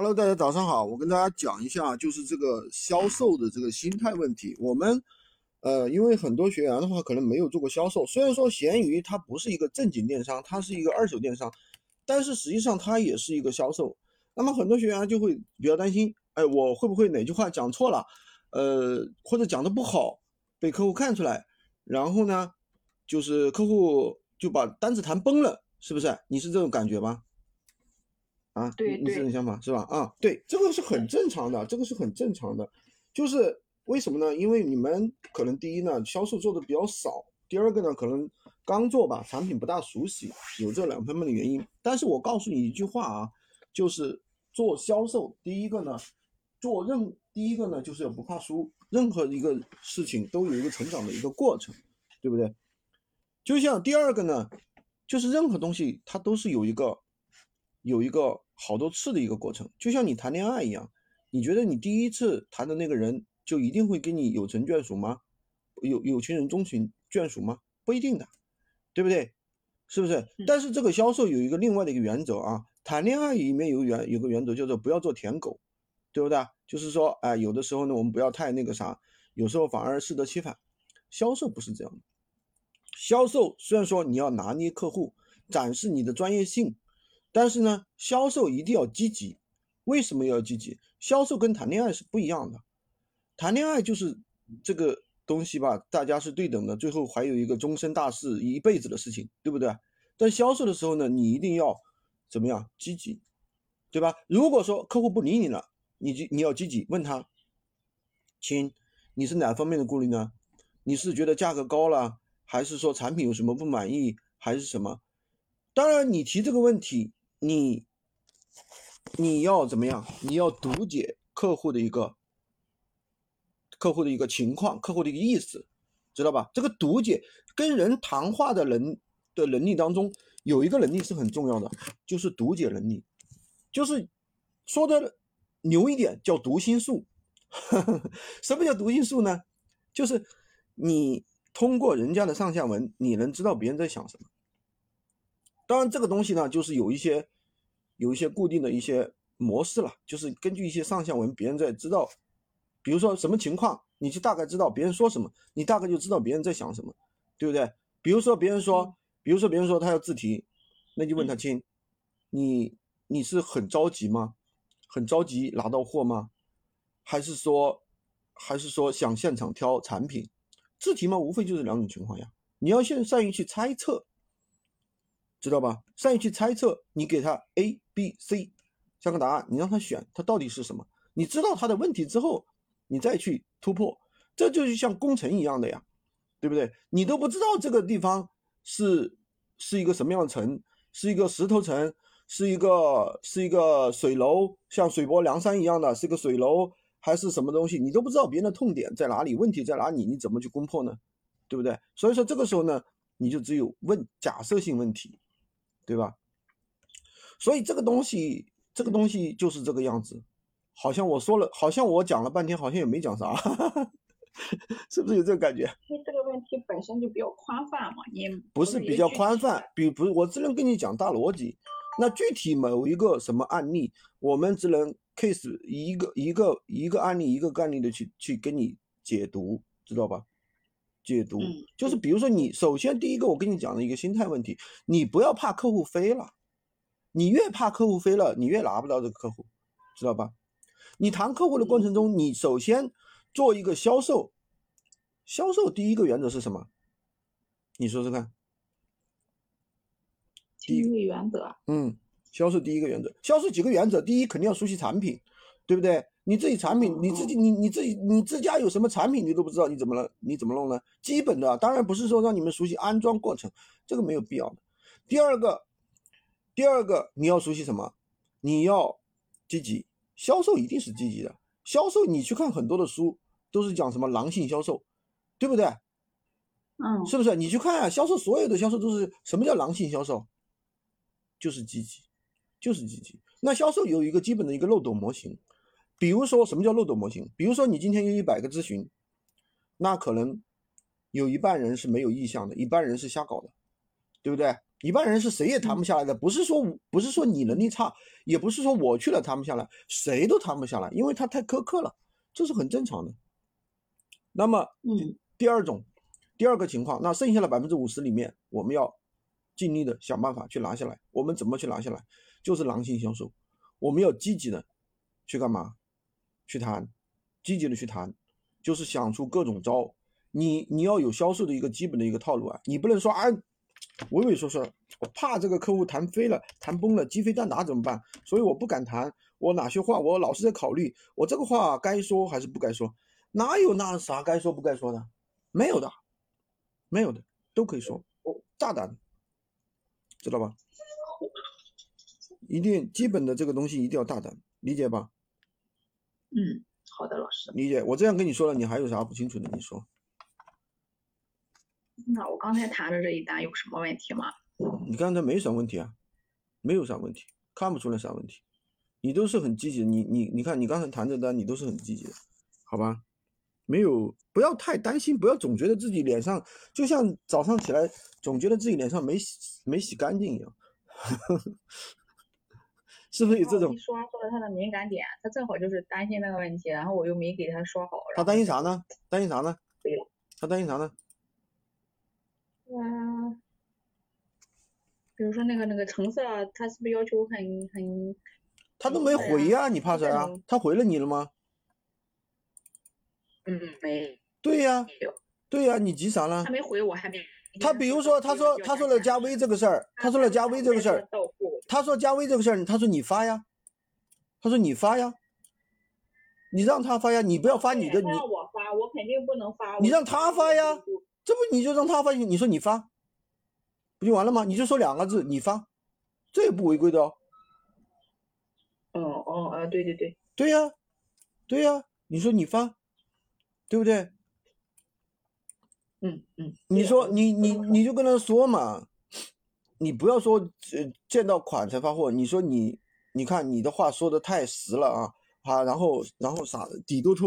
Hello，大家早上好，我跟大家讲一下，就是这个销售的这个心态问题。我们，呃，因为很多学员的话可能没有做过销售，虽然说闲鱼它不是一个正经电商，它是一个二手电商，但是实际上它也是一个销售。那么很多学员就会比较担心，哎，我会不会哪句话讲错了，呃，或者讲的不好，被客户看出来，然后呢，就是客户就把单子谈崩了，是不是？你是这种感觉吗？啊，对你是这种想法是吧？啊，对，这个是很正常的，这个是很正常的，就是为什么呢？因为你们可能第一呢，销售做的比较少，第二个呢，可能刚做吧，产品不大熟悉，有这两方面的原因。但是我告诉你一句话啊，就是做销售，第一个呢，做任第一个呢，就是要不怕输，任何一个事情都有一个成长的一个过程，对不对？就像第二个呢，就是任何东西它都是有一个。有一个好多次的一个过程，就像你谈恋爱一样，你觉得你第一次谈的那个人就一定会跟你有成眷属吗？有有情人终成眷属吗？不一定的，对不对？是不是？但是这个销售有一个另外的一个原则啊，谈恋爱里面有原有个原则叫做不要做舔狗，对不对？就是说，哎，有的时候呢，我们不要太那个啥，有时候反而适得其反。销售不是这样的，销售虽然说你要拿捏客户，展示你的专业性。但是呢，销售一定要积极。为什么要积极？销售跟谈恋爱是不一样的。谈恋爱就是这个东西吧，大家是对等的，最后还有一个终身大事，一辈子的事情，对不对？但销售的时候呢，你一定要怎么样积极，对吧？如果说客户不理你了，你就你要积极问他，亲，你是哪方面的顾虑呢？你是觉得价格高了，还是说产品有什么不满意，还是什么？当然，你提这个问题。你你要怎么样？你要读解客户的一个客户的一个情况，客户的一个意思，知道吧？这个读解跟人谈话的人的能力当中，有一个能力是很重要的，就是读解能力，就是说的牛一点叫读心术。什么叫读心术呢？就是你通过人家的上下文，你能知道别人在想什么。当然，这个东西呢，就是有一些有一些固定的一些模式了，就是根据一些上下文，别人在知道，比如说什么情况，你就大概知道别人说什么，你大概就知道别人在想什么，对不对？比如说别人说，比如说别人说他要自提，那就问他亲，你你是很着急吗？很着急拿到货吗？还是说还是说想现场挑产品？自提嘛，无非就是两种情况呀。你要先善于去猜测。知道吧？善于去猜测，你给他 A、B、C 三个答案，你让他选，他到底是什么？你知道他的问题之后，你再去突破，这就是像工程一样的呀，对不对？你都不知道这个地方是是一个什么样的城，是一个石头城，是一个是一个水楼，像水泊梁山一样的，是个水楼还是什么东西？你都不知道别人的痛点在哪里，问题在哪里？你怎么去攻破呢？对不对？所以说这个时候呢，你就只有问假设性问题。对吧？所以这个东西，这个东西就是这个样子，好像我说了，好像我讲了半天，好像也没讲啥，是不是有这个感觉？因为这个问题本身就比较宽泛嘛，你不是比较宽泛，比不是我只能跟你讲大逻辑，那具体某一个什么案例，我们只能 case 一个一个一个案例一个案例的去去跟你解读，知道吧？解读就是，比如说你首先第一个，我跟你讲的一个心态问题，你不要怕客户飞了，你越怕客户飞了，你越拿不到这个客户，知道吧？你谈客户的过程中，你首先做一个销售，销售第一个原则是什么？你说说看。第一个原则。嗯，销售第一个原则，销售几个原则？第一，肯定要熟悉产品，对不对？你自己产品，你自己你你自己你自家有什么产品，你都不知道，你怎么了？你怎么弄呢？基本的，当然不是说让你们熟悉安装过程，这个没有必要的。第二个，第二个你要熟悉什么？你要积极，销售一定是积极的。销售你去看很多的书，都是讲什么狼性销售，对不对？嗯，是不是？你去看啊，销售所有的销售都是什么叫狼性销售？就是积极，就是积极。那销售有一个基本的一个漏斗模型。比如说，什么叫漏斗模型？比如说，你今天有一百个咨询，那可能有一半人是没有意向的，一半人是瞎搞的，对不对？一半人是谁也谈不下来的，不是说不是说你能力差，也不是说我去了谈不下来，谁都谈不下来，因为他太苛刻了，这是很正常的。那么，嗯第二种，第二个情况，那剩下的百分之五十里面，我们要尽力的想办法去拿下来。我们怎么去拿下来？就是狼性销售，我们要积极的去干嘛？去谈，积极的去谈，就是想出各种招。你你要有销售的一个基本的一个套路啊，你不能说啊，畏畏缩缩，我怕这个客户谈飞了、谈崩了、鸡飞蛋打怎么办？所以我不敢谈。我哪些话我老是在考虑，我这个话该说还是不该说？哪有那啥该说不该说的？没有的，没有的，都可以说，大胆，知道吧？一定基本的这个东西一定要大胆，理解吧？嗯，好的，老师。理解。我这样跟你说了，你还有啥不清楚的？你说。那我刚才谈的这一单有什么问题吗？你刚才没啥问题啊，没有啥问题，看不出来啥问题，你都是很积极的。你你你看，你刚才谈这单，你都是很积极的，好吧？没有，不要太担心，不要总觉得自己脸上就像早上起来总觉得自己脸上没洗没洗干净一样，是不是有这种一？说说了他的敏感点，他正好就是担心那个问题，然后我又没给他说好。他担心啥呢？担心啥呢？对了，他担心啥呢？嗯，比如说那个那个成色，他是不是要求很很？他都没回呀、你怕啥呀、这种他回了你了吗？嗯，没对呀、有，对呀、你急啥呢他？没回我还没。他比如说，他说他说了加微这个事儿，他说了加微这个事儿，他说加微这个事儿，他说你发呀，他说你发呀，你让他发呀，你不要发你的，你让我发，我肯定不能发。你让他发呀这不你就让他发，你说你发，不就完了吗？你就说两个字，你发，这也不违规的哦。哦哦啊，对对对，对呀，对呀，你说你发，对不对？嗯嗯。你说你你你就跟他说嘛，你不要说呃见到款才发货，你说你你看你的话说的太实了啊啊，然后然后啥底都抽